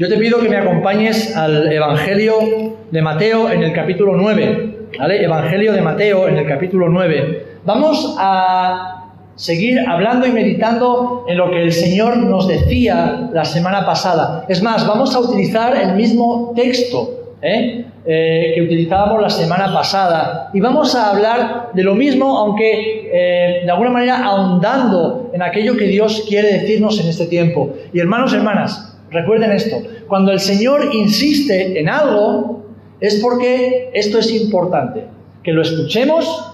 yo te pido que me acompañes al Evangelio de Mateo en el capítulo 9. ¿vale? Evangelio de Mateo en el capítulo 9. Vamos a seguir hablando y meditando en lo que el Señor nos decía la semana pasada. Es más, vamos a utilizar el mismo texto ¿eh? Eh, que utilizábamos la semana pasada y vamos a hablar de lo mismo, aunque eh, de alguna manera ahondando en aquello que Dios quiere decirnos en este tiempo. Y hermanos, hermanas, Recuerden esto, cuando el Señor insiste en algo, es porque esto es importante, que lo escuchemos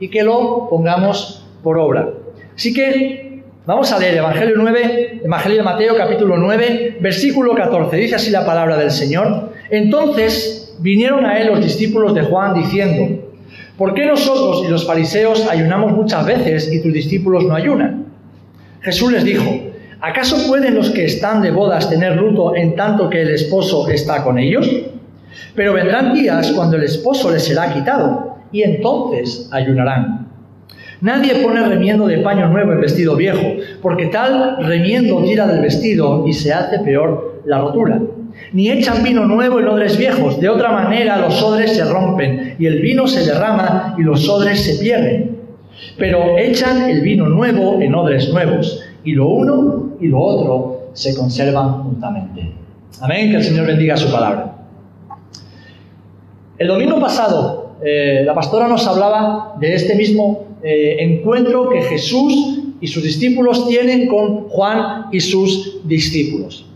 y que lo pongamos por obra. Así que vamos a leer Evangelio 9, Evangelio de Mateo capítulo 9, versículo 14. Dice así la palabra del Señor. Entonces vinieron a él los discípulos de Juan diciendo, ¿por qué nosotros y los fariseos ayunamos muchas veces y tus discípulos no ayunan? Jesús les dijo, ¿Acaso pueden los que están de bodas tener luto en tanto que el esposo está con ellos? Pero vendrán días cuando el esposo les será quitado y entonces ayunarán. Nadie pone remiendo de paño nuevo en vestido viejo, porque tal remiendo tira del vestido y se hace peor la rotura. Ni echan vino nuevo en odres viejos, de otra manera los odres se rompen y el vino se derrama y los odres se pierden. Pero echan el vino nuevo en odres nuevos y lo uno y lo otro se conservan juntamente. Amén, que el Señor bendiga su palabra. El domingo pasado, eh, la pastora nos hablaba de este mismo eh, encuentro que Jesús y sus discípulos tienen con Juan y sus discípulos.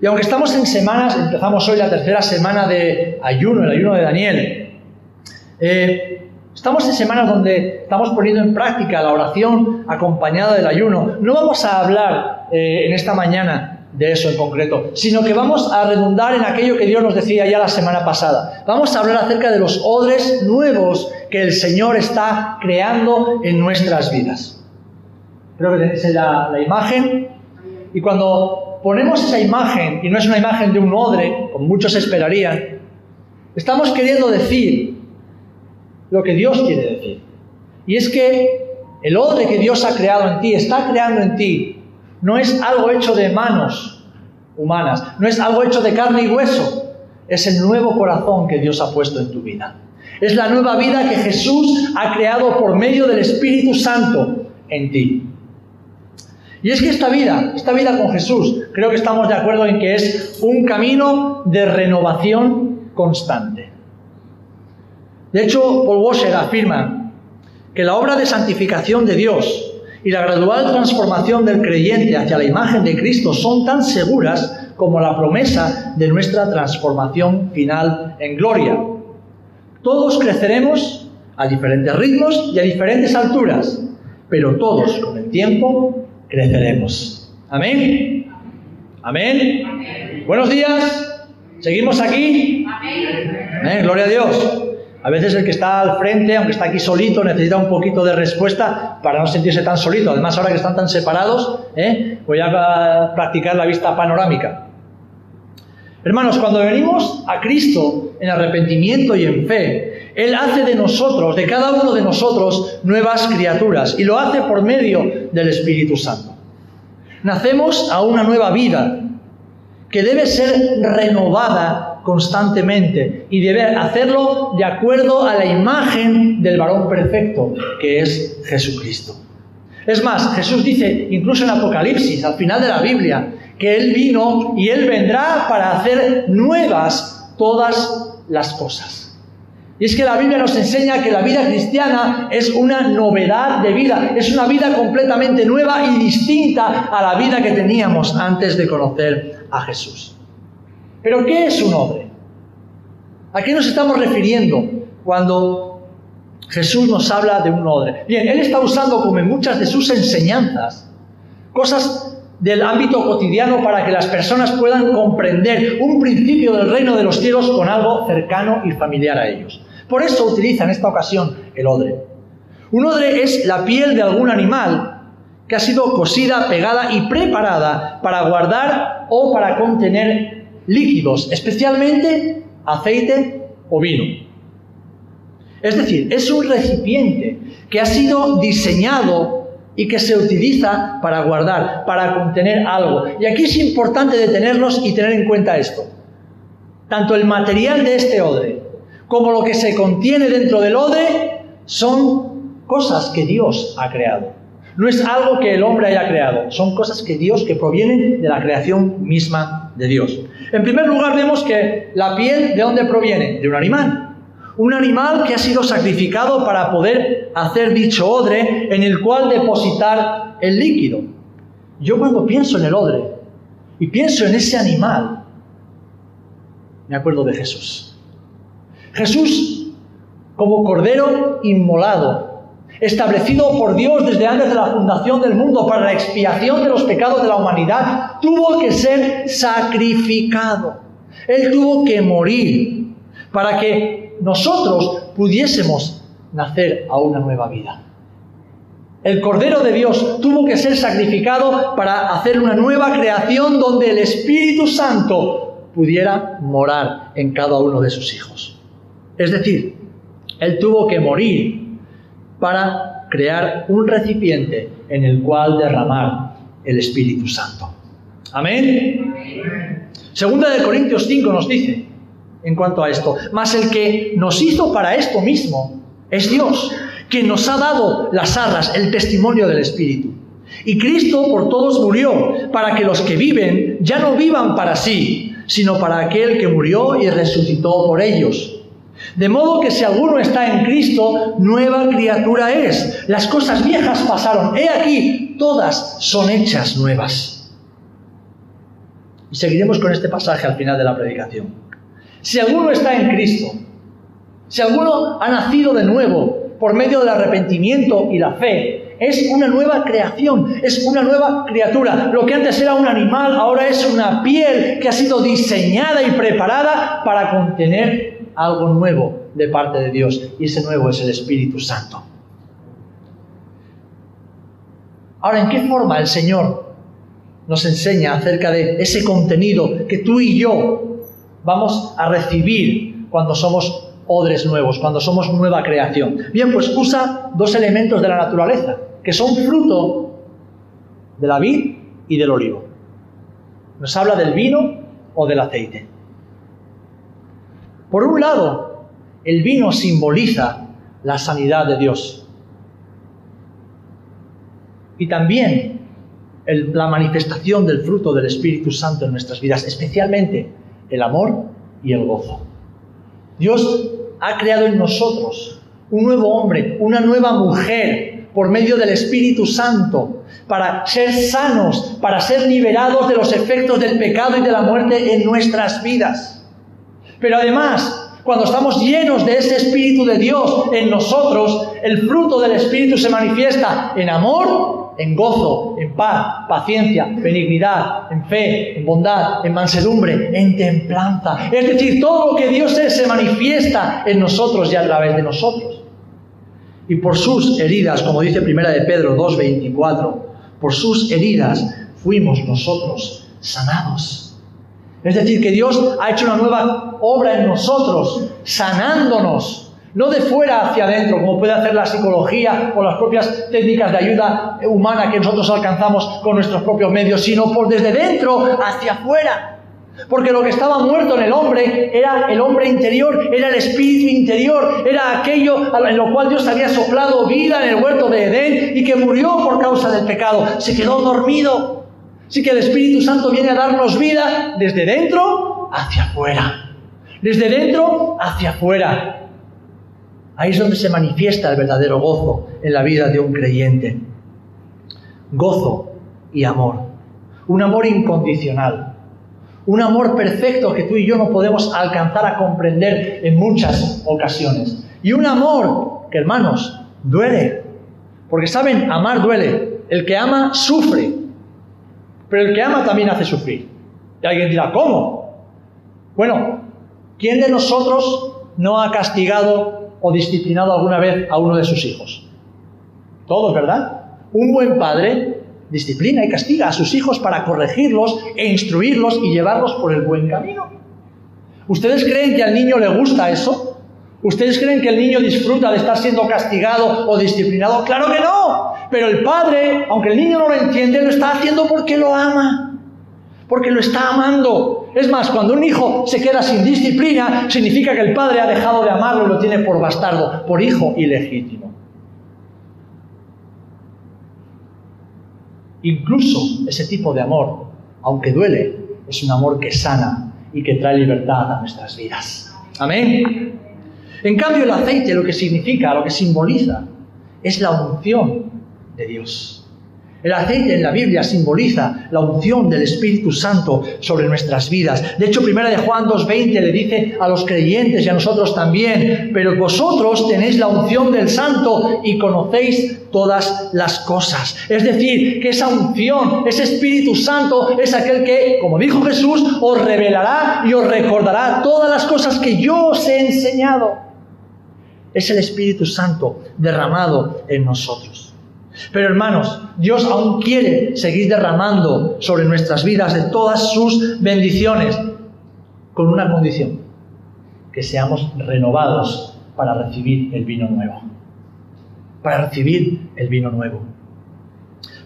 Y aunque estamos en semanas, empezamos hoy la tercera semana de ayuno, el ayuno de Daniel, eh, Estamos en semanas donde estamos poniendo en práctica la oración acompañada del ayuno. No vamos a hablar eh, en esta mañana de eso en concreto, sino que vamos a redundar en aquello que Dios nos decía ya la semana pasada. Vamos a hablar acerca de los odres nuevos que el Señor está creando en nuestras vidas. Creo que tenéis la, la imagen. Y cuando ponemos esa imagen, y no es una imagen de un odre, como muchos esperarían, estamos queriendo decir lo que Dios quiere decir. Y es que el odre que Dios ha creado en ti, está creando en ti, no es algo hecho de manos humanas, no es algo hecho de carne y hueso, es el nuevo corazón que Dios ha puesto en tu vida. Es la nueva vida que Jesús ha creado por medio del Espíritu Santo en ti. Y es que esta vida, esta vida con Jesús, creo que estamos de acuerdo en que es un camino de renovación constante. De hecho, Paul Washer afirma que la obra de santificación de Dios y la gradual transformación del creyente hacia la imagen de Cristo son tan seguras como la promesa de nuestra transformación final en gloria. Todos creceremos a diferentes ritmos y a diferentes alturas, pero todos con el tiempo creceremos. Amén. Amén. Buenos días. ¿Seguimos aquí? Amén. Gloria a Dios. A veces el que está al frente, aunque está aquí solito, necesita un poquito de respuesta para no sentirse tan solito. Además, ahora que están tan separados, ¿eh? voy a practicar la vista panorámica. Hermanos, cuando venimos a Cristo en arrepentimiento y en fe, Él hace de nosotros, de cada uno de nosotros, nuevas criaturas y lo hace por medio del Espíritu Santo. Nacemos a una nueva vida que debe ser renovada constantemente y debe hacerlo de acuerdo a la imagen del varón perfecto, que es Jesucristo. Es más, Jesús dice, incluso en Apocalipsis, al final de la Biblia, que Él vino y Él vendrá para hacer nuevas todas las cosas. Y es que la Biblia nos enseña que la vida cristiana es una novedad de vida, es una vida completamente nueva y distinta a la vida que teníamos antes de conocer a Jesús. Pero ¿qué es un hombre? ¿A qué nos estamos refiriendo cuando Jesús nos habla de un hombre? Bien, Él está usando, como en muchas de sus enseñanzas, cosas del ámbito cotidiano para que las personas puedan comprender un principio del reino de los cielos con algo cercano y familiar a ellos. Por eso utiliza en esta ocasión el odre. Un odre es la piel de algún animal que ha sido cosida, pegada y preparada para guardar o para contener líquidos, especialmente aceite o vino. Es decir, es un recipiente que ha sido diseñado y que se utiliza para guardar, para contener algo. Y aquí es importante detenernos y tener en cuenta esto. Tanto el material de este odre como lo que se contiene dentro del odre son cosas que Dios ha creado. No es algo que el hombre haya creado, son cosas que Dios, que provienen de la creación misma de Dios. En primer lugar, vemos que la piel, ¿de dónde proviene? De un animal. Un animal que ha sido sacrificado para poder hacer dicho odre en el cual depositar el líquido. Yo cuando pienso en el odre y pienso en ese animal, me acuerdo de Jesús. Jesús como cordero inmolado, establecido por Dios desde antes de la fundación del mundo para la expiación de los pecados de la humanidad, tuvo que ser sacrificado. Él tuvo que morir para que nosotros pudiésemos nacer a una nueva vida. El Cordero de Dios tuvo que ser sacrificado para hacer una nueva creación donde el Espíritu Santo pudiera morar en cada uno de sus hijos. Es decir, Él tuvo que morir para crear un recipiente en el cual derramar el Espíritu Santo. Amén. Segunda de Corintios 5 nos dice, en cuanto a esto. Mas el que nos hizo para esto mismo es Dios, que nos ha dado las arras, el testimonio del Espíritu. Y Cristo por todos murió, para que los que viven ya no vivan para sí, sino para aquel que murió y resucitó por ellos. De modo que si alguno está en Cristo, nueva criatura es. Las cosas viejas pasaron. He aquí, todas son hechas nuevas. Y seguiremos con este pasaje al final de la predicación. Si alguno está en Cristo, si alguno ha nacido de nuevo por medio del arrepentimiento y la fe, es una nueva creación, es una nueva criatura. Lo que antes era un animal, ahora es una piel que ha sido diseñada y preparada para contener algo nuevo de parte de Dios. Y ese nuevo es el Espíritu Santo. Ahora, ¿en qué forma el Señor nos enseña acerca de ese contenido que tú y yo vamos a recibir cuando somos odres nuevos, cuando somos nueva creación. Bien, pues usa dos elementos de la naturaleza, que son fruto de la vid y del olivo. Nos habla del vino o del aceite. Por un lado, el vino simboliza la sanidad de Dios. Y también la manifestación del fruto del Espíritu Santo en nuestras vidas, especialmente el amor y el gozo. Dios ha creado en nosotros un nuevo hombre, una nueva mujer por medio del Espíritu Santo, para ser sanos, para ser liberados de los efectos del pecado y de la muerte en nuestras vidas. Pero además, cuando estamos llenos de ese Espíritu de Dios en nosotros, el fruto del Espíritu se manifiesta en amor en gozo, en paz, paciencia, benignidad, en fe, en bondad, en mansedumbre, en templanza. Es decir, todo lo que Dios es se manifiesta en nosotros y a través de nosotros. Y por sus heridas, como dice Primera de Pedro 2:24, por sus heridas fuimos nosotros sanados. Es decir, que Dios ha hecho una nueva obra en nosotros, sanándonos no de fuera hacia adentro, como puede hacer la psicología o las propias técnicas de ayuda humana que nosotros alcanzamos con nuestros propios medios, sino por desde dentro hacia afuera. Porque lo que estaba muerto en el hombre era el hombre interior, era el espíritu interior, era aquello en lo cual Dios había soplado vida en el huerto de Edén y que murió por causa del pecado. Se quedó dormido. Así que el Espíritu Santo viene a darnos vida desde dentro hacia afuera. Desde dentro hacia afuera. Ahí es donde se manifiesta el verdadero gozo en la vida de un creyente. Gozo y amor. Un amor incondicional. Un amor perfecto que tú y yo no podemos alcanzar a comprender en muchas ocasiones. Y un amor que, hermanos, duele. Porque saben, amar duele. El que ama sufre. Pero el que ama también hace sufrir. Y alguien dirá, ¿cómo? Bueno, ¿quién de nosotros no ha castigado o disciplinado alguna vez a uno de sus hijos? Todos, ¿verdad? Un buen padre disciplina y castiga a sus hijos para corregirlos e instruirlos y llevarlos por el buen camino. ¿Ustedes creen que al niño le gusta eso? ¿Ustedes creen que el niño disfruta de estar siendo castigado o disciplinado? Claro que no. Pero el padre, aunque el niño no lo entiende, lo está haciendo porque lo ama. Porque lo está amando. Es más, cuando un hijo se queda sin disciplina, significa que el padre ha dejado de amarlo y lo tiene por bastardo, por hijo ilegítimo. Incluso ese tipo de amor, aunque duele, es un amor que sana y que trae libertad a nuestras vidas. Amén. En cambio, el aceite lo que significa, lo que simboliza, es la unción de Dios. El aceite en la Biblia simboliza la unción del Espíritu Santo sobre nuestras vidas. De hecho, primera de Juan 2.20 le dice a los creyentes y a nosotros también, pero vosotros tenéis la unción del Santo y conocéis todas las cosas. Es decir, que esa unción, ese Espíritu Santo es aquel que, como dijo Jesús, os revelará y os recordará todas las cosas que yo os he enseñado es el Espíritu Santo derramado en nosotros. Pero hermanos, Dios aún quiere seguir derramando sobre nuestras vidas de todas sus bendiciones, con una condición, que seamos renovados para recibir el vino nuevo. Para recibir el vino nuevo.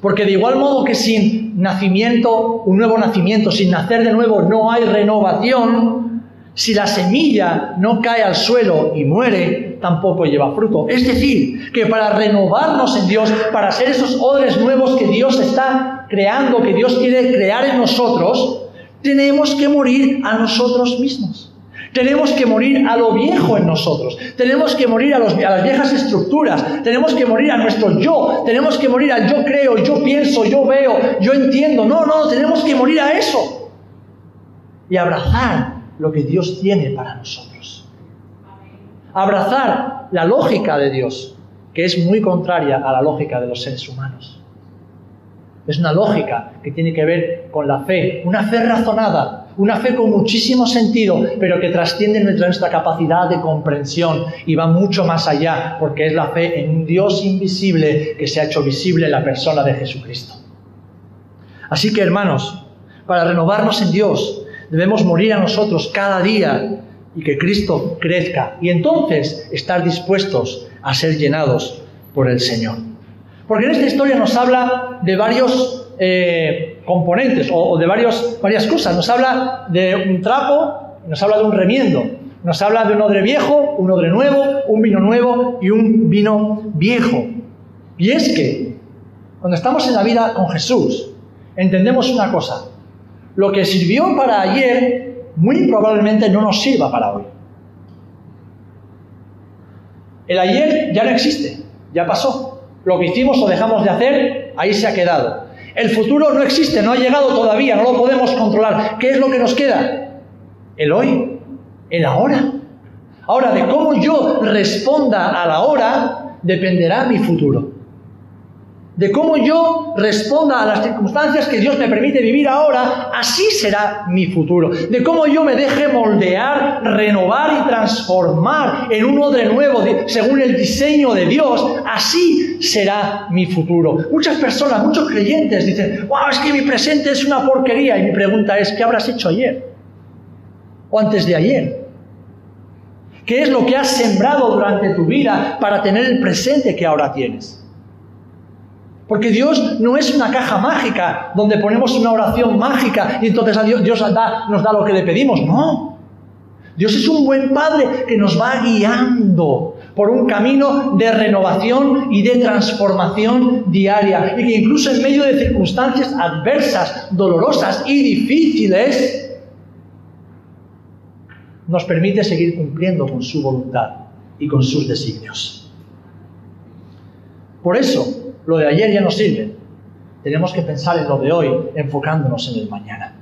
Porque de igual modo que sin nacimiento, un nuevo nacimiento, sin nacer de nuevo, no hay renovación, si la semilla no cae al suelo y muere, tampoco lleva fruto. Es decir, que para renovarnos en Dios, para ser esos odres nuevos que Dios está creando, que Dios quiere crear en nosotros, tenemos que morir a nosotros mismos. Tenemos que morir a lo viejo en nosotros. Tenemos que morir a, a, las viejas estructuras. Tenemos que morir a nuestro yo. Tenemos que morir al yo creo, yo pienso, yo veo, yo entiendo. No, no, tenemos que morir a eso. Y abrazar lo que Dios tiene para nosotros abrazar la lógica de Dios, que es muy contraria a la lógica de los seres humanos. Es una lógica que tiene que ver con la fe, una fe razonada, una fe con muchísimo sentido, pero que trasciende nuestra capacidad de comprensión y va mucho más allá, porque es la fe en un Dios invisible que se ha hecho visible en la persona de Jesucristo. Así que hermanos, para renovarnos en Dios, debemos morir a nosotros cada día y que Cristo crezca y entonces estar dispuestos a ser llenados por el Señor. Porque en esta historia nos habla de varios eh, componentes o, de varios, varias cosas. Nos habla de un trapo, nos habla de un remiendo, nos habla de un odre viejo, un odre nuevo, un vino nuevo y un vino viejo. Y es que cuando estamos en la vida con Jesús, entendemos una cosa. Lo que sirvió para ayer muy probablemente no nos sirva para hoy. El ayer ya no existe, ya pasó. Lo que hicimos o dejamos de hacer, ahí se ha quedado. El futuro no existe, no ha llegado todavía, no lo podemos controlar. ¿Qué es lo que nos queda? El hoy, el ahora. Ahora, de cómo yo responda a la hora, dependerá mi futuro de cómo yo responda a las circunstancias que Dios me permite vivir ahora, así será mi futuro. De cómo yo me deje moldear, renovar y transformar en uno de nuevo, según el diseño de Dios, así será mi futuro. Muchas personas, muchos creyentes dicen, wow, es que mi presente es una porquería. Y mi pregunta es, ¿qué habrás hecho ayer? ¿O antes de ayer? ¿Qué es lo que has sembrado durante tu vida para tener el presente que ahora tienes? Porque Dios no es una caja mágica donde ponemos una oración mágica y entonces Dios, nos da lo que le pedimos. No. Dios es un buen Padre que nos va guiando por un camino de renovación y de transformación diaria. Y que incluso en medio de circunstancias adversas, dolorosas y difíciles, nos permite seguir cumpliendo con su voluntad y con sus designios. Por eso, lo de ayer ya no sirve. Tenemos que pensar en lo de hoy, enfocándonos en el mañana.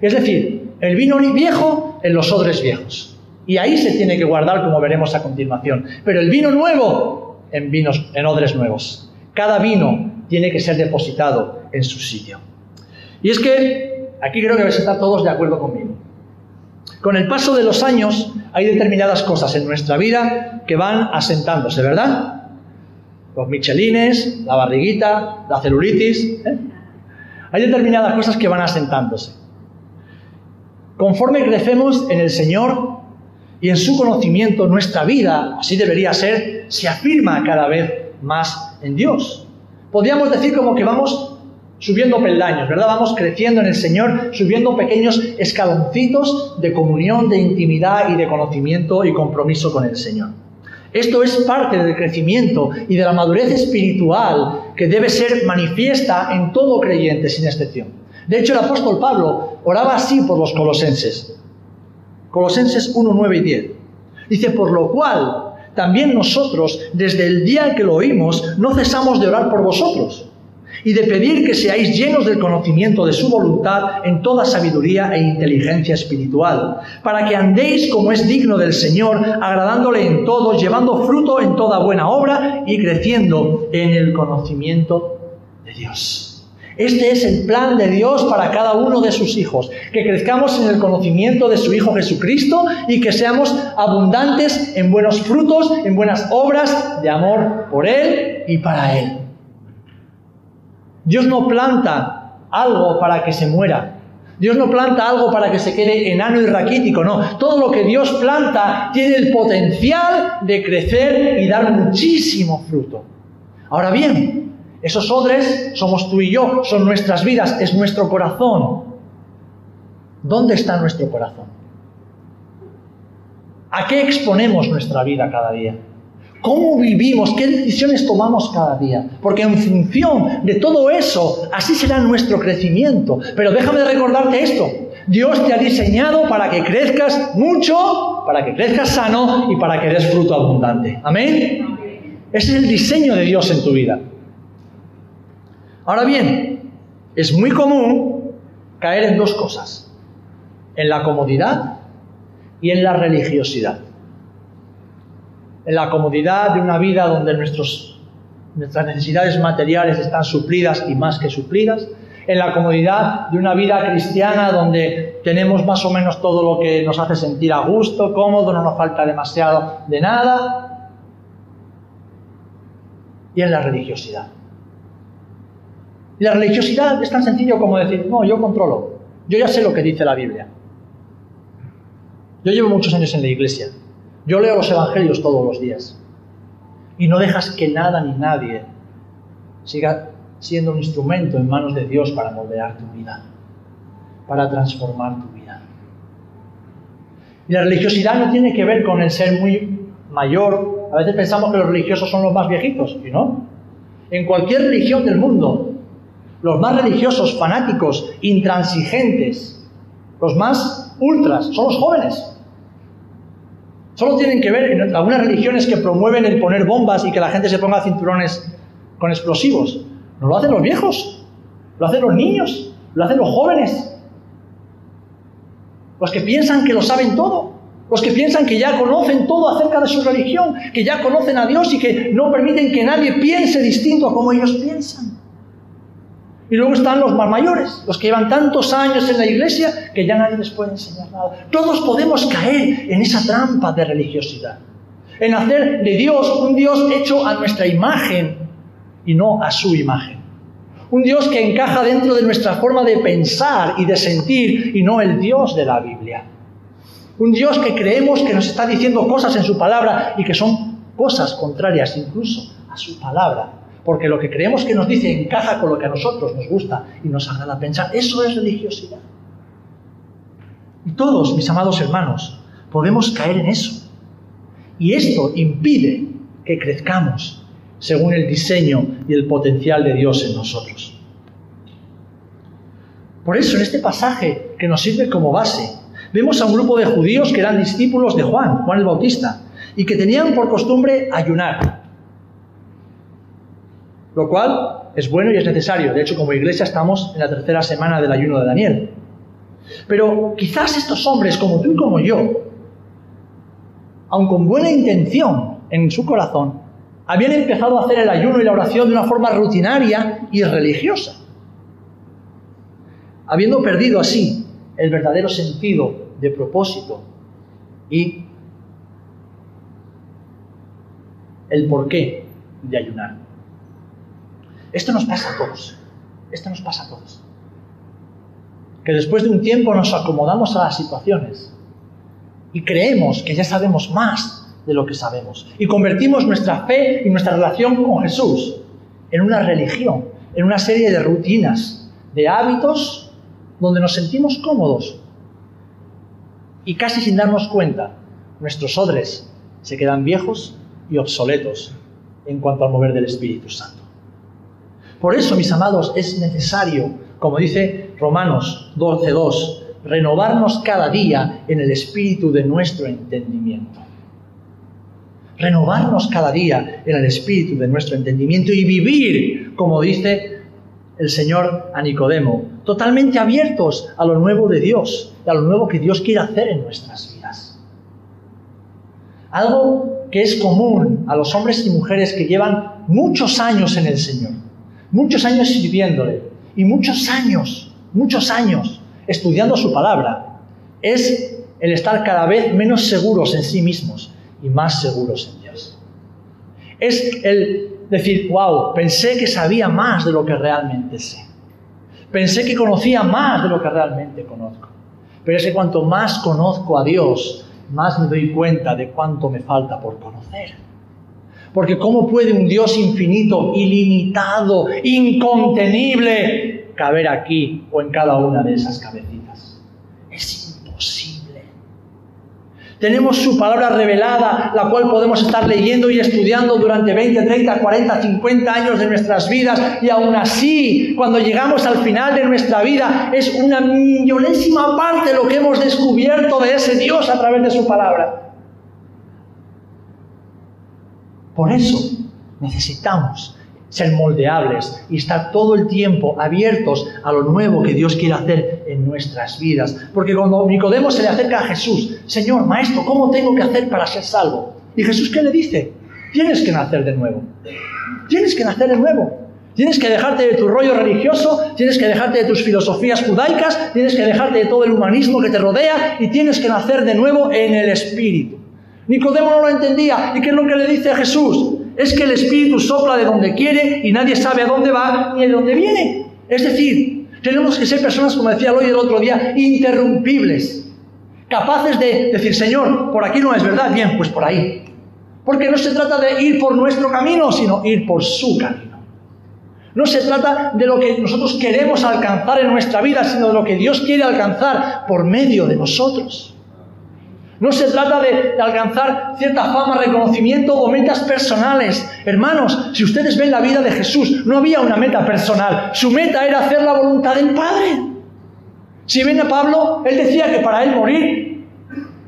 Es decir, el vino viejo en los odres viejos. Y ahí se tiene que guardar, como veremos a continuación. Pero el vino nuevo en, vinos, en odres nuevos. Cada vino tiene que ser depositado en su sitio. Y es que aquí creo que vais a estar todos de acuerdo conmigo. Con el paso de los años hay determinadas cosas en nuestra vida que van asentándose, ¿verdad? Los michelines, la barriguita, la celulitis. ¿eh? Hay determinadas cosas que van asentándose. Conforme crecemos en el Señor, Y en su conocimiento nuestra vida, así debería ser, se afirma cada vez más en Dios. Podríamos decir como que vamos subiendo peldaños, ¿verdad? Vamos creciendo en el Señor, subiendo pequeños escaloncitos de comunión, de intimidad y de conocimiento y compromiso con el Señor. Esto es parte del crecimiento y de la madurez espiritual que debe ser manifiesta en todo creyente sin excepción. De hecho, el apóstol Pablo oraba así por los colosenses. Colosenses 1, 9 y 10. Dice, por lo cual también nosotros, desde el día que lo oímos, no cesamos de orar por vosotros y de pedir que seáis llenos del conocimiento de su voluntad en toda sabiduría e inteligencia espiritual, para que andéis como es digno del Señor, agradándole en todo, llevando fruto en toda buena obra y creciendo en el conocimiento de Dios. Este es el plan de Dios para cada uno de sus hijos, que crezcamos en el conocimiento de su Hijo Jesucristo y que seamos abundantes en buenos frutos, en buenas obras de amor por Él y para Él. Dios no planta algo para que se muera. Dios no planta algo para que se quede enano y raquítico, no. Todo lo que Dios planta tiene el potencial de crecer y dar muchísimo fruto. Ahora bien, esos odres somos tú y yo, son nuestras vidas, es nuestro corazón. ¿Dónde está nuestro corazón? ¿A qué exponemos nuestra vida cada día? ¿Cómo vivimos? ¿Qué decisiones tomamos cada día? Porque en función de todo eso, así será nuestro crecimiento. Pero déjame recordarte esto. Dios te ha diseñado para que crezcas mucho, para que crezcas sano y para que des fruto abundante. Amén. Ese es el diseño de Dios en tu vida. Ahora bien, es muy común caer en dos cosas, en la comodidad y en la religiosidad. En la comodidad de una vida donde nuestras necesidades materiales están suplidas y más que suplidas, en la comodidad de una vida cristiana donde tenemos más o menos todo lo que nos hace sentir a gusto, cómodo, no nos falta demasiado de nada, y en la religiosidad. La religiosidad es tan sencillo como decir, no, yo controlo, yo ya sé lo que dice la Biblia. Yo llevo muchos años en la iglesia, yo leo los evangelios todos los días y no dejas que nada ni nadie siga siendo un instrumento en manos de Dios para moldear tu vida, para transformar tu vida. Y la religiosidad no tiene que ver con el ser muy mayor. A veces pensamos que los religiosos son los más viejitos, y no. En cualquier religión del mundo, los más religiosos, fanáticos, intransigentes, los más ultras, son los jóvenes. Solo tienen que ver algunas religiones que promueven el poner bombas y que la gente se ponga cinturones con explosivos. No lo hacen los viejos, lo hacen los niños, lo hacen los jóvenes. Los que piensan que lo saben todo, los que piensan que ya conocen todo acerca de su religión, que ya conocen a Dios y que no permiten que nadie piense distinto a como ellos piensan. Y luego están los más mayores, los que llevan tantos años en la iglesia que ya nadie les puede enseñar nada. Todos podemos caer en esa trampa de religiosidad, en hacer de Dios un Dios hecho a nuestra imagen y no a su imagen. Un Dios que encaja dentro de nuestra forma de pensar y de sentir y no el Dios de la Biblia. Un Dios que creemos que nos está diciendo cosas en su palabra y que son cosas contrarias incluso a su palabra porque lo que creemos que nos dice encaja con lo que a nosotros nos gusta y nos agrada pensar. Eso es religiosidad. Y todos, mis amados hermanos, podemos caer en eso. Y esto impide que crezcamos según el diseño y el potencial de Dios en nosotros. Por eso, en este pasaje que nos sirve como base, vemos a un grupo de judíos que eran discípulos de Juan, Juan el Bautista, y que tenían por costumbre ayunar lo cual es bueno y es necesario. De hecho, como iglesia estamos en la tercera semana del ayuno de Daniel. Pero quizás estos hombres, como tú y como yo, aun con buena intención en su corazón, habían empezado a hacer el ayuno y la oración de una forma rutinaria y religiosa, habiendo perdido así el verdadero sentido de propósito y el porqué de ayunar. Esto nos pasa a todos. Esto nos pasa a todos. Que después de un tiempo nos acomodamos a las situaciones y creemos que ya sabemos más de lo que sabemos. Y convertimos nuestra fe y nuestra relación con Jesús en una religión, en una serie de rutinas, de hábitos donde nos sentimos cómodos. Y casi sin darnos cuenta, nuestros odres se quedan viejos y obsoletos en cuanto al mover del Espíritu Santo. Por eso, mis amados, es necesario, como dice Romanos 12.2, renovarnos cada día en el espíritu de nuestro entendimiento. Renovarnos cada día en el espíritu de nuestro entendimiento y vivir, como dice el Señor a Nicodemo, totalmente abiertos a lo nuevo de Dios, a lo nuevo que Dios quiere hacer en nuestras vidas. Algo que es común a los hombres y mujeres que llevan muchos años en el Señor, muchos años sirviéndole y muchos años, muchos años estudiando su palabra, es el estar cada vez menos seguros en sí mismos y más seguros en Dios. Es el decir, wow, pensé que sabía más de lo que realmente sé. Pensé que conocía más de lo que realmente conozco. Pero es que cuanto más conozco a Dios, más me doy cuenta de cuánto me falta por conocer. Porque ¿cómo puede un Dios infinito, ilimitado, incontenible, caber aquí o en cada una de esas cabecitas? Es imposible. Tenemos su palabra revelada, la cual podemos estar leyendo y estudiando durante 20, 30, 40, 50 años de nuestras vidas. Y aún así, cuando llegamos al final de nuestra vida, es una millonésima parte lo que hemos descubierto de ese Dios a través de su palabra. Por eso necesitamos ser moldeables y estar todo el tiempo abiertos a lo nuevo que Dios quiere hacer en nuestras vidas. Porque cuando Nicodemo se le acerca a Jesús, Señor, Maestro, ¿cómo tengo que hacer para ser salvo? Y Jesús, ¿qué le dice? Tienes que nacer de nuevo. Tienes que nacer de nuevo. Tienes que dejarte de tu rollo religioso, tienes que dejarte de tus filosofías judaicas, tienes que dejarte de todo el humanismo que te rodea y tienes que nacer de nuevo en el Espíritu. Nicodemo no lo entendía. ¿Y qué es lo que le dice a Jesús? es que el Espíritu sopla de donde quiere y nadie sabe a dónde va ni de dónde viene. Es decir, tenemos que ser personas, como decía hoy el otro día, interrumpibles, capaces de decir, Señor, por aquí no es verdad, bien, pues por ahí. Porque no se trata de ir por nuestro camino, sino ir por su camino. No se trata de lo que nosotros queremos alcanzar en nuestra vida, sino de lo que Dios quiere alcanzar por medio de nosotros. No se trata de, alcanzar cierta fama, reconocimiento o metas personales. Hermanos, si ustedes ven la vida de Jesús, no había una meta personal. Su meta era hacer la voluntad del Padre. Si ven a Pablo, él decía que para él morir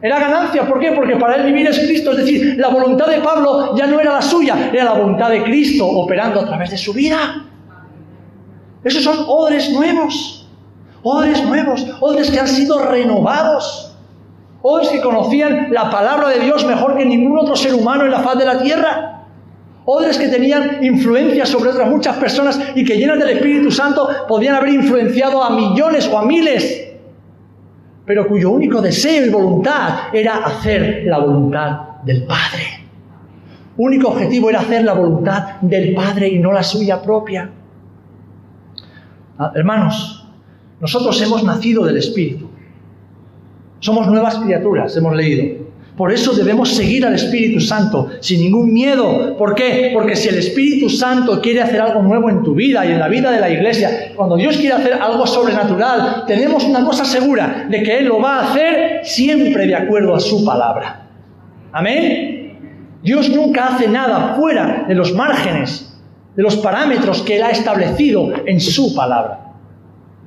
era ganancia. ¿Por qué? Porque para él vivir es Cristo. Es decir, la voluntad de Pablo ya no era la suya, era la voluntad de Cristo operando a través de su vida. Esos son odres nuevos. Odres nuevos. Odres que han sido renovados. Odres que conocían la palabra de Dios mejor que ningún otro ser humano en la faz de la tierra. Odres que tenían influencia sobre otras muchas personas y que llenas del Espíritu Santo podían haber influenciado a millones o a miles, pero cuyo único deseo y voluntad era hacer la voluntad del Padre. Único objetivo era hacer la voluntad del Padre y no la suya propia. Ah, hermanos, nosotros hemos nacido del Espíritu. Somos nuevas criaturas, hemos leído. Por eso debemos seguir al Espíritu Santo sin ningún miedo. ¿Por qué? Porque si el Espíritu Santo quiere hacer algo nuevo en tu vida y en la vida de la iglesia, cuando Dios quiere hacer algo sobrenatural, tenemos una cosa segura, de que Él lo va a hacer siempre de acuerdo a su palabra. Amén. Dios nunca hace nada fuera de los márgenes, de los parámetros que Él ha establecido en su palabra.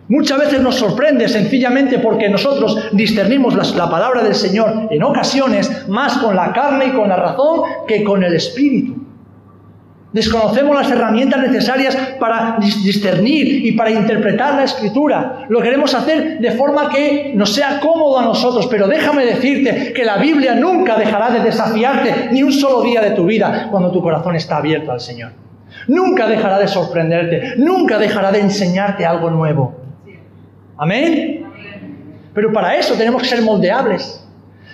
Muchas veces nos sorprende sencillamente porque nosotros discernimos la, palabra del Señor en ocasiones más con la carne y con la razón que con el Espíritu. Desconocemos las herramientas necesarias para discernir y para interpretar la escritura. Lo queremos hacer de forma que nos sea cómodo a nosotros, pero déjame decirte que la Biblia nunca dejará de desafiarte ni un solo día de tu vida cuando tu corazón está abierto al Señor. Nunca dejará de sorprenderte, nunca dejará de enseñarte algo nuevo. Amén. Pero para eso tenemos que ser moldeables.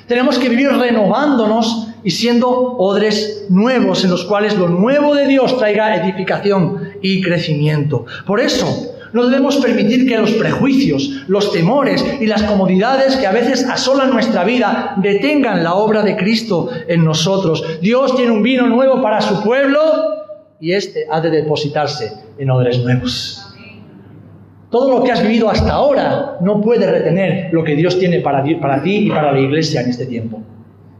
Tenemos que vivir renovándonos y siendo odres nuevos en los cuales lo nuevo de Dios traiga edificación y crecimiento. Por eso, No debemos permitir que los prejuicios, los temores y las comodidades que a veces asolan nuestra vida detengan la obra de Cristo en nosotros. Dios tiene un vino nuevo para su pueblo y este ha de depositarse en odres nuevos. Todo lo que has vivido hasta ahora no puede retener lo que Dios tiene para, ti y para la iglesia en este tiempo.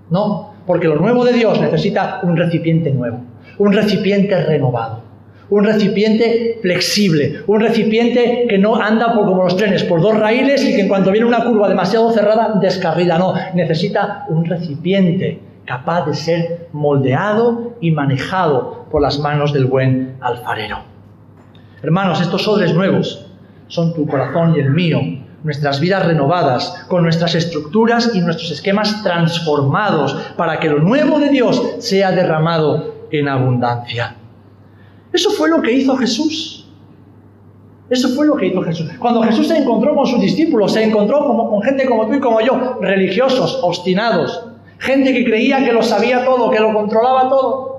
No, porque lo nuevo de Dios necesita un recipiente nuevo, un recipiente renovado, un recipiente flexible, un recipiente que no anda por, como los trenes, por dos raíles y que en cuanto viene una curva demasiado cerrada, descarrila. No, necesita un recipiente capaz de ser moldeado y manejado por las manos del buen alfarero. Hermanos, estos odres nuevos son tu corazón y el mío, nuestras vidas renovadas, con nuestras estructuras y nuestros esquemas transformados, para que lo nuevo de Dios sea derramado en abundancia. Eso fue lo que hizo Jesús. Eso fue lo que hizo Jesús. Cuando Jesús se encontró con sus discípulos, se encontró con gente como tú y como yo, religiosos, obstinados, gente que creía que lo sabía todo, que lo controlaba todo,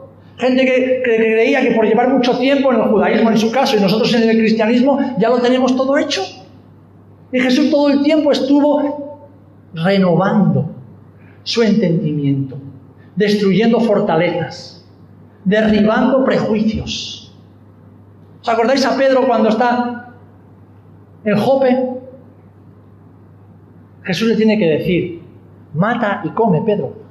Gente que, creía que por llevar mucho tiempo en el judaísmo, en su caso, y nosotros en el cristianismo, ya lo tenemos todo hecho. Y Jesús todo el tiempo estuvo renovando su entendimiento, destruyendo fortalezas, derribando prejuicios. ¿Os acordáis a Pedro cuando está en Jope? Jesús le tiene que decir, mata y come, Pedro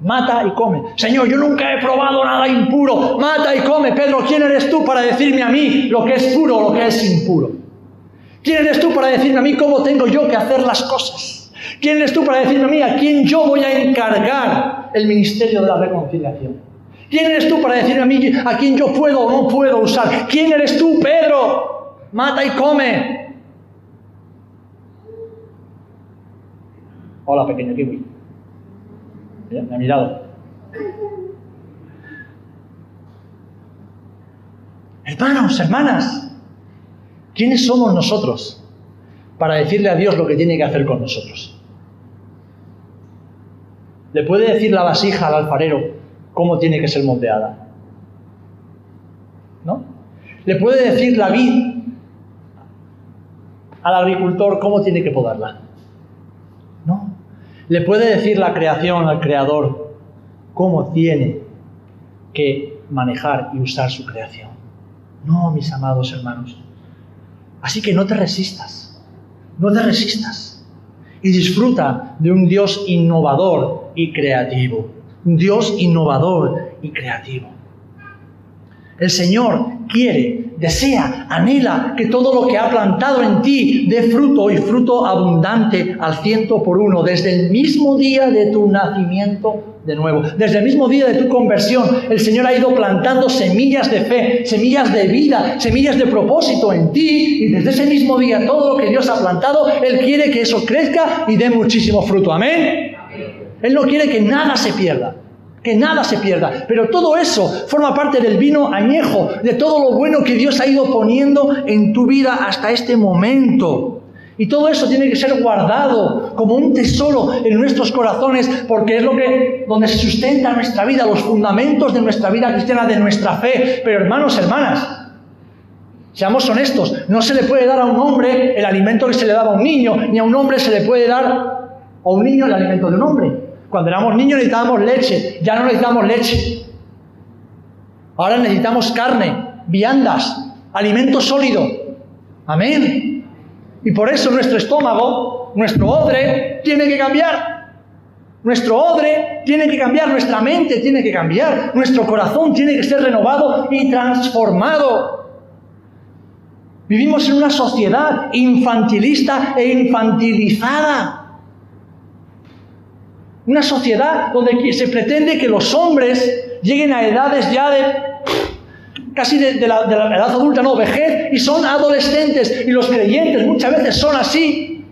mata y come. Señor, yo nunca he probado nada impuro, mata y come. Pedro, ¿quién eres tú para decirme a mí lo que es puro o lo que es impuro? ¿Quién eres tú para decirme a mí cómo tengo yo que hacer las cosas? ¿Quién eres tú para decirme a mí a quién yo voy a encargar el ministerio de la reconciliación? ¿Quién eres tú para decirme a mí a quién yo puedo o no puedo usar? ¿Quién eres tú, Pedro? Mata y come. Hola, pequeño kiwi. Me ha mirado. Hermanos, hermanas, ¿quiénes somos nosotros para decirle a Dios lo que tiene que hacer con nosotros? ¿Le puede decir la vasija al alfarero cómo tiene que ser moldeada? ¿No? ¿Le puede decir la vid al agricultor cómo tiene que podarla? Le puede decir la creación al creador cómo tiene que manejar y usar su creación. No, mis amados hermanos. Así que no te resistas, no te resistas y disfruta de un Dios innovador y creativo. Un Dios innovador y creativo. El Señor quiere, desea, anhela que todo lo que ha plantado en ti dé fruto y fruto abundante al ciento por uno, desde el mismo día de tu nacimiento de nuevo, desde el mismo día de tu conversión. El Señor ha ido plantando semillas de fe, semillas de vida, semillas de propósito en ti y desde ese mismo día todo lo que Dios ha plantado, Él quiere que eso crezca y dé muchísimo fruto. Amén. Él no quiere que nada se pierda que nada se pierda. Pero todo eso forma parte del vino añejo, de todo lo bueno que Dios ha ido poniendo en tu vida hasta este momento. Y todo eso tiene que ser guardado como un tesoro en nuestros corazones, porque es lo que donde se sustenta nuestra vida, los fundamentos de nuestra vida cristiana, de nuestra fe. Pero hermanos, hermanas, seamos honestos, no se le puede dar a un hombre el alimento que se le daba a un niño, ni a un hombre se le puede dar a un niño el alimento de un hombre. Cuando éramos niños necesitábamos leche, ya no necesitamos leche. Ahora necesitamos carne, viandas, alimento sólido. Amén. Y por eso nuestro estómago, nuestro odre, tiene que cambiar. Nuestro odre tiene que cambiar, nuestra mente tiene que cambiar, nuestro corazón tiene que ser renovado y transformado. Vivimos en una sociedad infantilista e infantilizada. Una sociedad donde se pretende que los hombres lleguen a edades ya de casi de, la, edad adulta, no, vejez, y son adolescentes. Y los creyentes muchas veces son así.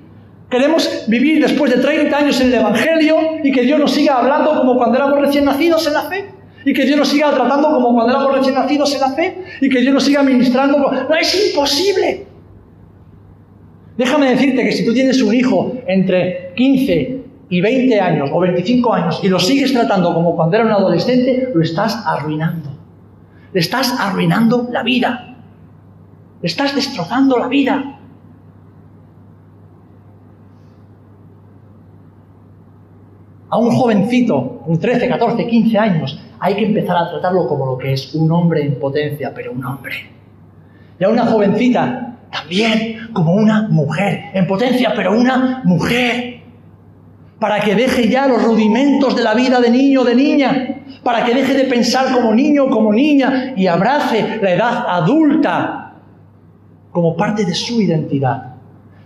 Queremos vivir después de 30 años en el Evangelio y que Dios nos siga hablando como cuando éramos recién nacidos en la fe. Y que Dios nos siga tratando como cuando éramos recién nacidos en la fe. Y que Dios nos siga ministrando. No, es imposible. Déjame decirte que si tú tienes un hijo entre 15 y 20 años o 25 años y lo sigues tratando como cuando era un adolescente, lo estás arruinando. Le estás arruinando la vida. Estás destrozando la vida. A un jovencito, un 13, 14, 15 años, hay que empezar a tratarlo como lo que es un hombre en potencia, pero un hombre. Y a una jovencita también como una mujer, en potencia, pero una mujer. Para que deje ya los rudimentos de la vida de niño o de niña, para que deje de pensar como niño o como niña y abrace la edad adulta como parte de su identidad.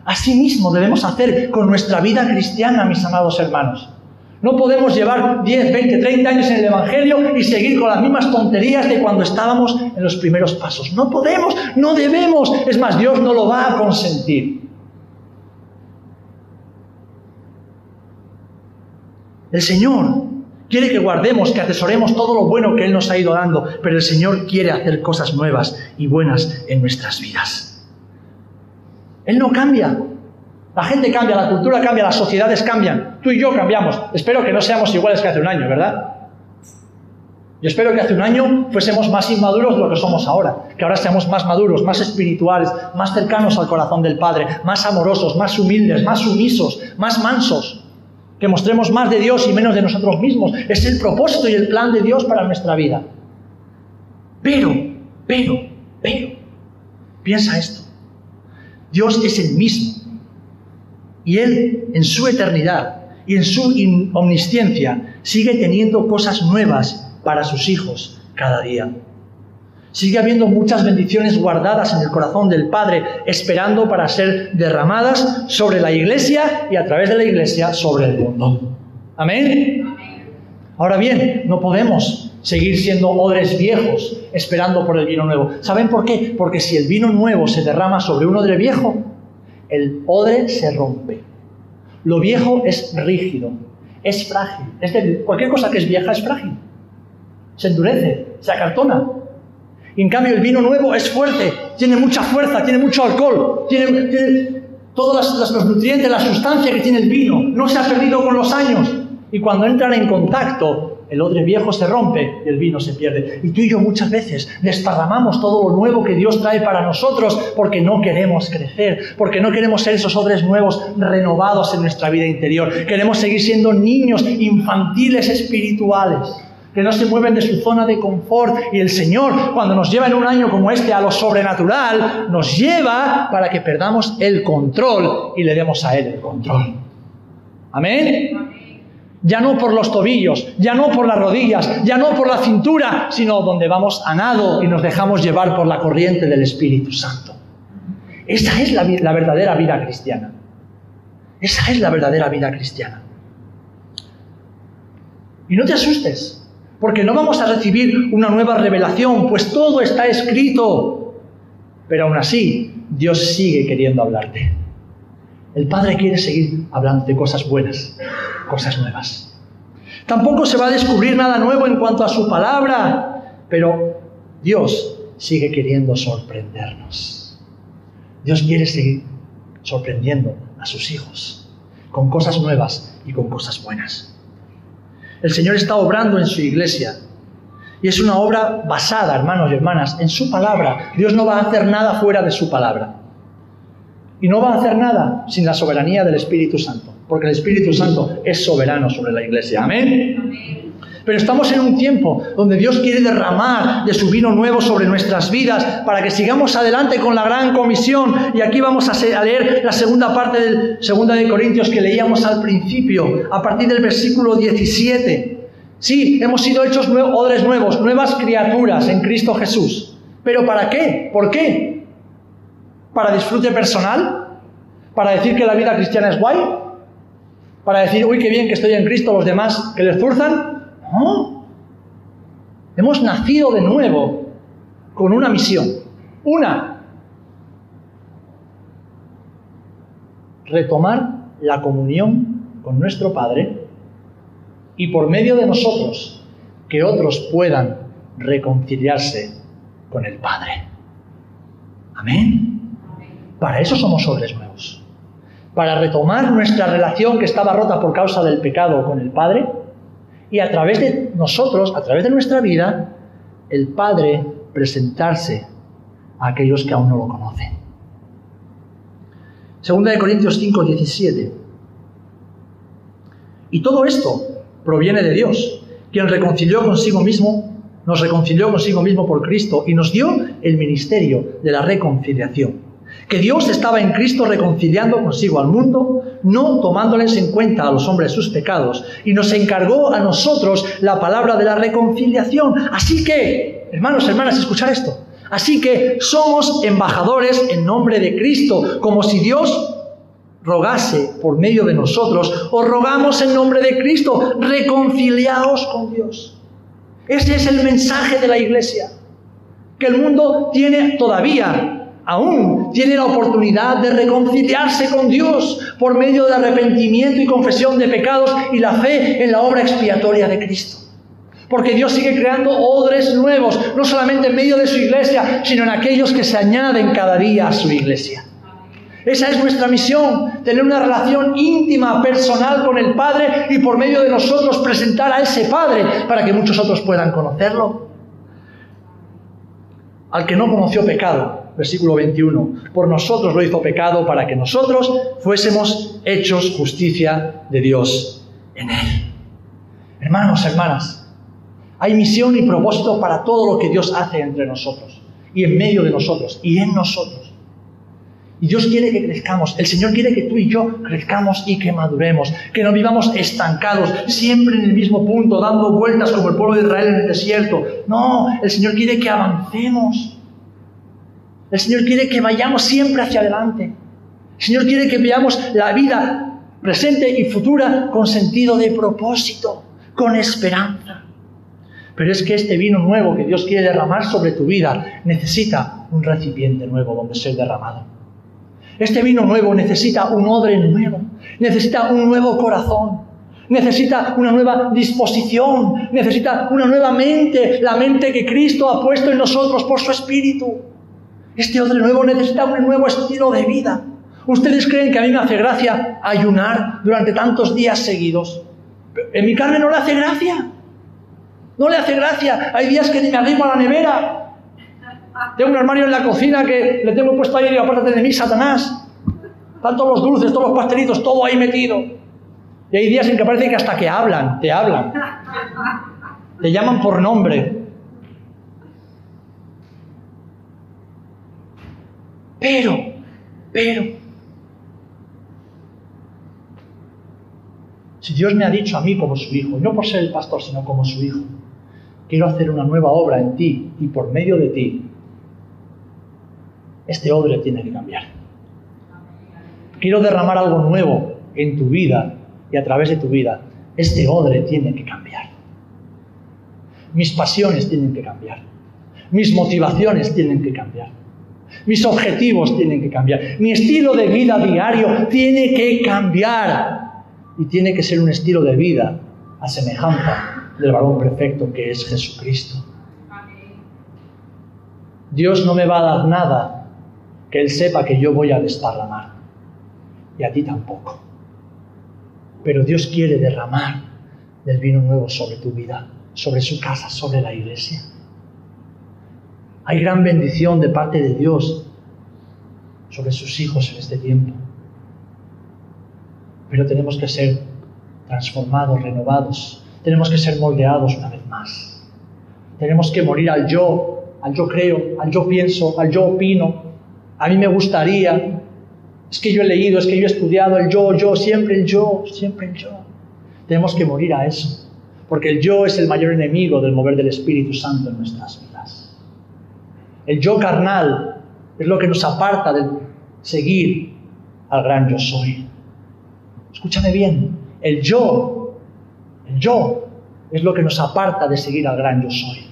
Asimismo debemos hacer con nuestra vida cristiana, mis amados hermanos. No podemos llevar 10, 20, 30 años en el Evangelio y seguir con las mismas tonterías de cuando estábamos en los primeros pasos. No podemos, no debemos. Es más, Dios no lo va a consentir. El Señor quiere que guardemos, que atesoremos todo lo bueno que Él nos ha ido dando, pero el Señor quiere hacer cosas nuevas y buenas en nuestras vidas. Él no cambia, la gente cambia, la cultura cambia, las sociedades cambian. Tú y yo cambiamos. Espero que no seamos iguales que hace un año, ¿verdad? Yo espero que hace un año fuésemos más inmaduros de lo que somos ahora. Que ahora seamos más maduros, más espirituales, más cercanos al corazón del Padre, más amorosos, más humildes, más sumisos, más mansos. Que mostremos más de Dios y menos de nosotros mismos. Es el propósito y el plan de Dios para nuestra vida. Pero, pero, pero, piensa esto. Dios es el mismo y Él, en su eternidad y en su omnisciencia, sigue teniendo cosas nuevas para sus hijos cada día. Sigue habiendo muchas bendiciones guardadas en el corazón del Padre, esperando para ser derramadas sobre la iglesia y a través de la iglesia sobre el mundo. Amén. Ahora bien, no podemos seguir siendo odres viejos esperando por el vino nuevo. ¿Saben por qué? Porque si el vino nuevo se derrama sobre un odre viejo, el odre se rompe. Lo viejo es rígido, es frágil. Es cualquier cosa que es vieja es frágil. Se endurece, se acartona. Y en cambio el vino nuevo es fuerte, tiene mucha fuerza, tiene mucho alcohol, tiene, tiene todos los nutrientes, la sustancia que tiene el vino. No se ha perdido con los años. Y cuando entran en contacto el odre viejo se rompe y el vino se pierde. Y tú y yo muchas veces desparramamos todo lo nuevo que Dios trae para nosotros porque no queremos crecer, porque no queremos ser esos odres nuevos renovados en nuestra vida interior. Queremos seguir siendo niños infantiles espirituales que no se mueven de su zona de confort. Y el Señor, cuando nos lleva en un año como este a lo sobrenatural, nos lleva para que perdamos el control y le demos a Él el control. Amén ya no por los tobillos, ya no por las rodillas, ya no por la cintura, sino donde vamos a nado y nos dejamos llevar por la corriente del Espíritu Santo. Esa es la, la verdadera vida cristiana. Esa es la verdadera vida cristiana. Y no te asustes, porque no vamos a recibir una nueva revelación, pues todo está escrito. Pero aún así, Dios sigue queriendo hablarte. El Padre quiere seguir hablando de cosas buenas, cosas nuevas. Tampoco se va a descubrir nada nuevo en cuanto a su palabra, pero Dios sigue queriendo sorprendernos. Dios quiere seguir sorprendiendo a sus hijos con cosas nuevas y con cosas buenas. El Señor está obrando en su iglesia y es una obra basada, hermanos y hermanas, en su palabra. Dios no va a hacer nada fuera de su palabra. Y no va a hacer nada sin la soberanía del Espíritu Santo, porque el Espíritu Santo es soberano sobre la iglesia. Amén. Pero estamos en un tiempo donde Dios quiere derramar de su vino nuevo sobre nuestras vidas para que sigamos adelante con la gran comisión. Y aquí vamos a leer la segunda parte del segunda de Corintios que leíamos al principio, a partir del versículo 17. Sí, hemos sido hechos odres nuevos, nuevas criaturas en Cristo Jesús. ¿Pero para qué? ¿Por qué? ¿Para disfrute personal? ¿Para decir que la vida cristiana es guay? ¿Para decir, uy, qué bien que estoy en Cristo, los demás que les zurzan? No. Hemos nacido de nuevo con una misión. Una. Retomar la comunión con nuestro Padre y por medio de nosotros que otros puedan reconciliarse con el Padre. Amén. Para eso somos hombres nuevos. Para retomar nuestra relación que estaba rota por causa del pecado con el Padre y a través de nosotros, a través de nuestra vida, el Padre presentarse a aquellos que aún no lo conocen. Segunda de Corintios 5, 17. Y todo esto proviene de Dios, quien reconcilió consigo mismo, nos reconcilió consigo mismo por Cristo y nos dio el ministerio de la reconciliación que Dios estaba en Cristo reconciliando consigo al mundo, no tomándoles en cuenta a los hombres sus pecados, y nos encargó a nosotros la palabra de la reconciliación. Así que, hermanos, hermanas, escuchar esto. Así que somos embajadores en nombre de Cristo, como si Dios rogase por medio de nosotros, os rogamos en nombre de Cristo, reconciliaos con Dios. Ese es el mensaje de la iglesia, que el mundo tiene todavía aún tiene la oportunidad de reconciliarse con Dios por medio de arrepentimiento y confesión de pecados y la fe en la obra expiatoria de Cristo. Porque Dios sigue creando odres nuevos, no solamente en medio de su iglesia, sino en aquellos que se añaden cada día a su iglesia. Esa es nuestra misión, tener una relación íntima, personal con el Padre y por medio de nosotros presentar a ese Padre para que muchos otros puedan conocerlo. Al que no conoció pecado, versículo 21, por nosotros lo hizo pecado para que nosotros fuésemos hechos justicia de Dios en él. Hermanos, hermanas, hay misión y propósito para todo lo que Dios hace entre nosotros y en medio de nosotros y en nosotros. Y Dios quiere que crezcamos. El Señor quiere que tú y yo crezcamos y que maduremos. Que no vivamos estancados, siempre en el mismo punto, dando vueltas como el pueblo de Israel en el desierto. No, el Señor quiere que avancemos. El Señor quiere que vayamos siempre hacia adelante. El Señor quiere que veamos la vida presente y futura con sentido de propósito, con esperanza. Pero es que este vino nuevo que Dios quiere derramar sobre tu vida necesita un recipiente nuevo donde ser derramado. Este vino nuevo necesita un odre nuevo, necesita un nuevo corazón, necesita una nueva disposición, necesita una nueva mente, la mente que Cristo ha puesto en nosotros por su Espíritu. Este odre nuevo necesita un nuevo estilo de vida. ¿Ustedes creen que a mí me hace gracia ayunar durante tantos días seguidos? En mi carne no le hace gracia. No le hace gracia. Hay días que ni me arrimo a la nevera. Tengo un armario en la cocina que le tengo puesto ahí y digo, apártate de mí, Satanás. Tanto los dulces, todos los pastelitos, todo ahí metido. Y hay días en que parece que hasta que hablan, te hablan. Te llaman por nombre. Pero, pero, si Dios me ha dicho a mí como su hijo, y no por ser el pastor, sino como su hijo, quiero hacer una nueva obra en ti y por medio de ti, este odre tiene que cambiar. Quiero derramar algo nuevo en tu vida y a través de tu vida. Este odre tiene que cambiar. Mis pasiones tienen que cambiar. Mis motivaciones tienen que cambiar. Mis objetivos tienen que cambiar. Mi estilo de vida diario tiene que cambiar. Y tiene que ser un estilo de vida a semejanza del varón perfecto que es Jesucristo. Dios no me va a dar nada que Él sepa que yo voy a desparramar. Y a ti tampoco. Pero Dios quiere derramar del vino nuevo sobre tu vida, sobre su casa, sobre la iglesia. Hay gran bendición de parte de Dios sobre sus hijos en este tiempo. Pero tenemos que ser transformados, renovados. Tenemos que ser moldeados una vez más. Tenemos que morir al yo, al yo creo, al yo pienso, al yo opino. A mí me gustaría. Es que yo he leído, es que yo he estudiado el yo, yo, siempre el yo, siempre el yo. Tenemos que morir a eso. Porque el yo es el mayor enemigo del mover del Espíritu Santo en nuestras vidas. El yo carnal es lo que nos aparta de seguir al gran yo soy. Escúchame bien, el yo, el yo es lo que nos aparta de seguir al gran yo soy.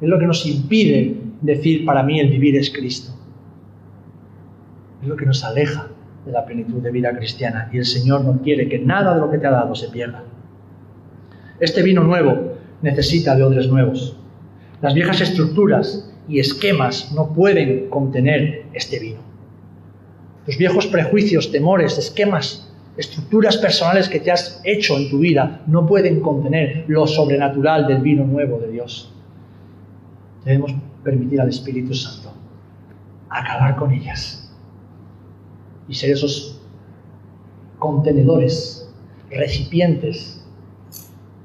Es lo que nos impide decir para mí el vivir es Cristo. Es lo que nos aleja de la plenitud de vida cristiana y el Señor no quiere que nada de lo que te ha dado se pierda. Este vino nuevo necesita de odres nuevos. Las viejas estructuras y esquemas no pueden contener este vino. Los viejos prejuicios, temores, esquemas, estructuras personales que te has hecho en tu vida no pueden contener lo sobrenatural del vino nuevo de Dios. Debemos permitir al Espíritu Santo acabar con ellas y ser esos contenedores, recipientes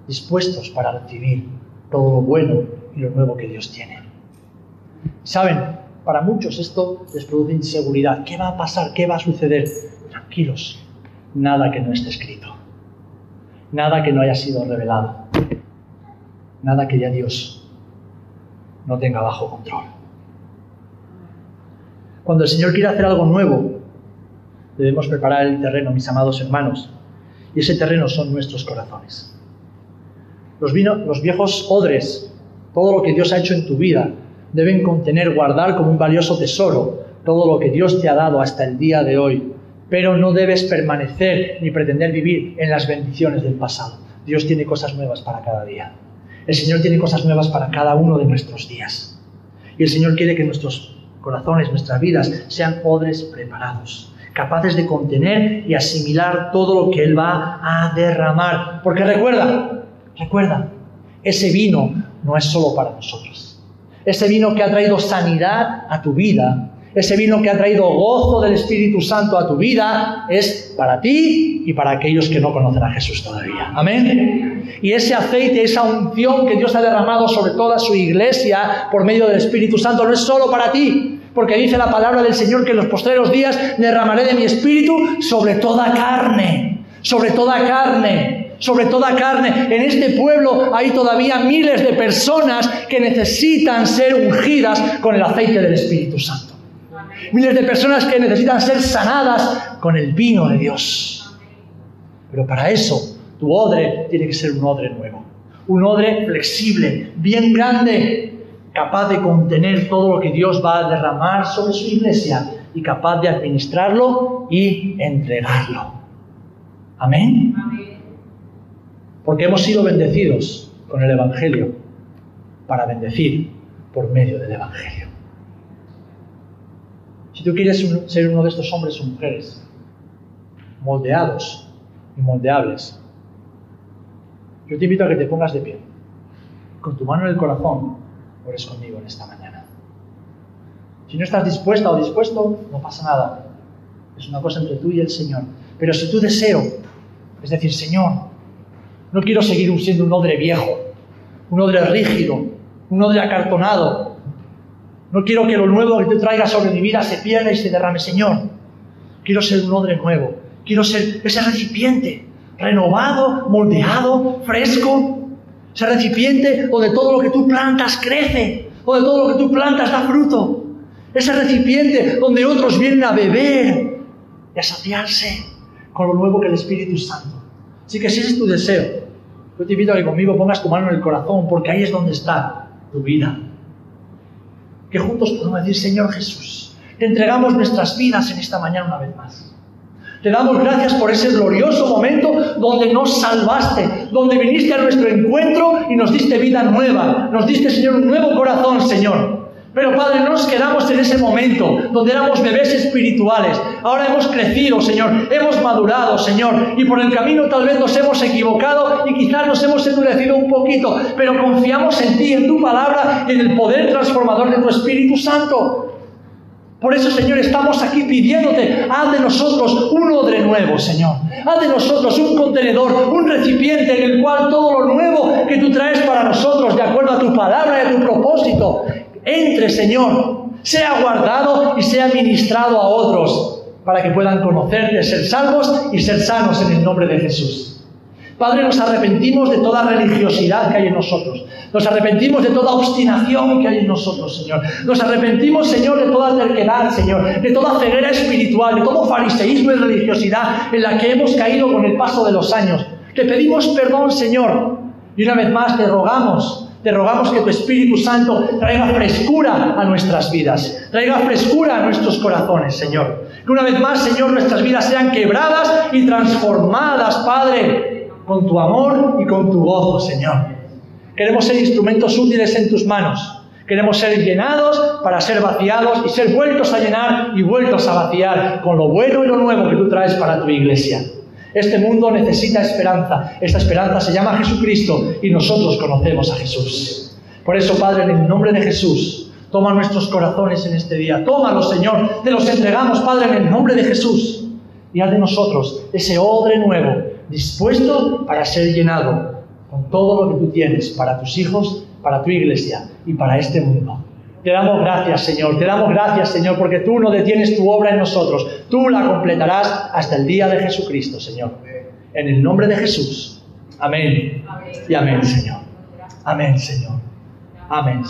dispuestos para recibir todo lo bueno y lo nuevo que Dios tiene. Saben, para muchos esto les produce inseguridad. ¿Qué va a pasar? ¿Qué va a suceder? Tranquilos, nada que no esté escrito, nada que no haya sido revelado, nada que ya Dios no tenga bajo control. Cuando el Señor quiere hacer algo nuevo, debemos preparar el terreno, mis amados hermanos, y ese terreno son nuestros corazones. Los, los viejos odres, todo lo que Dios ha hecho en tu vida, deben contener, guardar como un valioso tesoro todo lo que Dios te ha dado hasta el día de hoy. Pero no debes permanecer ni pretender vivir en las bendiciones del pasado. Dios tiene cosas nuevas para cada día. El Señor tiene cosas nuevas para cada uno de nuestros días. Y el Señor quiere que nuestros corazones, nuestras vidas, sean odres preparados, capaces de contener y asimilar todo lo que Él va a derramar. Porque recuerda, recuerda, ese vino no es solo para nosotros ese vino que ha traído sanidad a tu vida, ese vino que ha traído gozo del Espíritu Santo a tu vida, es para ti y para aquellos que no conocen a Jesús todavía. Amén. Y ese aceite, esa unción que Dios ha derramado sobre toda su iglesia por medio del Espíritu Santo, no es solo para ti, porque dice la palabra del Señor que en los postreros días derramaré de mi Espíritu sobre toda carne, sobre toda carne sobre toda carne. En este pueblo hay todavía miles de personas que necesitan ser ungidas con el aceite del Espíritu Santo. Miles de personas que necesitan ser sanadas con el vino de Dios. Pero para eso tu odre tiene que ser un odre nuevo. Un odre flexible, bien grande, capaz de contener todo lo que Dios va a derramar sobre su iglesia y capaz de administrarlo y entregarlo. Amén. Amén. Porque hemos sido bendecidos con el Evangelio para bendecir por medio del Evangelio. Si tú quieres ser uno de estos hombres o mujeres moldeados y moldeables, yo te invito a que te pongas de pie, con tu mano en el corazón, ores conmigo en esta mañana. Si no estás dispuesta o dispuesto, no pasa nada. Es una cosa entre tú y el Señor. Pero si tu deseo es decir, Señor, no quiero seguir siendo un odre viejo, un odre rígido, un odre acartonado. No quiero que lo nuevo que tú traigas sobre mi vida se pierda y se derrame, Señor. Quiero ser un odre nuevo. Quiero ser ese recipiente renovado, moldeado, fresco. Ese recipiente donde todo lo que tú plantas crece, donde todo lo que tú plantas da fruto. Ese recipiente donde otros vienen a beber y a saciarse con lo nuevo que el Espíritu Santo Así que si ese es tu deseo, yo te invito a que conmigo pongas tu mano en el corazón, porque ahí es donde está tu vida. Que juntos podamos decir, Señor Jesús, te entregamos nuestras vidas en esta mañana una vez más. Te damos gracias por ese glorioso momento donde nos salvaste, donde viniste a nuestro encuentro y nos diste vida nueva. Nos diste, Señor, un nuevo corazón, Señor. Pero Padre, no nos quedamos en ese momento donde éramos bebés espirituales. Ahora hemos crecido, Señor, hemos madurado, Señor, y por el camino tal vez nos hemos equivocado y quizás nos hemos endurecido un poquito, pero confiamos en ti, en tu palabra, en el poder transformador de tu Espíritu Santo. Por eso, Señor, estamos aquí pidiéndote, haz de nosotros un odre nuevo, Señor. Haz de nosotros un contenedor, un recipiente en el cual todo lo nuevo que tú traes para nosotros, de acuerdo a tu palabra y a tu propósito, entre, Señor, sea guardado y sea ministrado a otros para que puedan conocerte, ser salvos y ser sanos en el nombre de Jesús. Padre, nos arrepentimos de toda religiosidad que hay en nosotros. Nos arrepentimos de toda obstinación que hay en nosotros, Señor. Nos arrepentimos, Señor, de toda terquedad, Señor, de toda ceguera espiritual, de todo fariseísmo y religiosidad en la que hemos caído con el paso de los años. Te pedimos perdón, Señor. Y una vez más te rogamos te rogamos que tu Espíritu Santo traiga frescura a nuestras vidas, traiga frescura a nuestros corazones, Señor. Que una vez más, Señor, nuestras vidas sean quebradas y transformadas, Padre, con tu amor y con tu gozo, Señor. Queremos ser instrumentos útiles en tus manos. Queremos ser llenados para ser vaciados y ser vueltos a llenar y vueltos a vaciar con lo bueno y lo nuevo que tú traes para tu iglesia. Este mundo necesita esperanza. Esta esperanza se llama Jesucristo y nosotros conocemos a Jesús. Por eso, Padre, en el nombre de Jesús, Toma nuestros corazones en este día. Tómalos, Señor. Te los entregamos, Padre, en el nombre de Jesús. Y haz de nosotros ese odre nuevo, dispuesto para ser llenado con todo lo que tú tienes para tus hijos, para tu iglesia y para este mundo. Te damos gracias, Señor. Te damos gracias, Señor, porque tú no detienes tu obra en nosotros. Tú la completarás hasta el día de Jesucristo, Señor. En el nombre de Jesús. Amén. Y amén, Señor. Amén, Señor. Amén.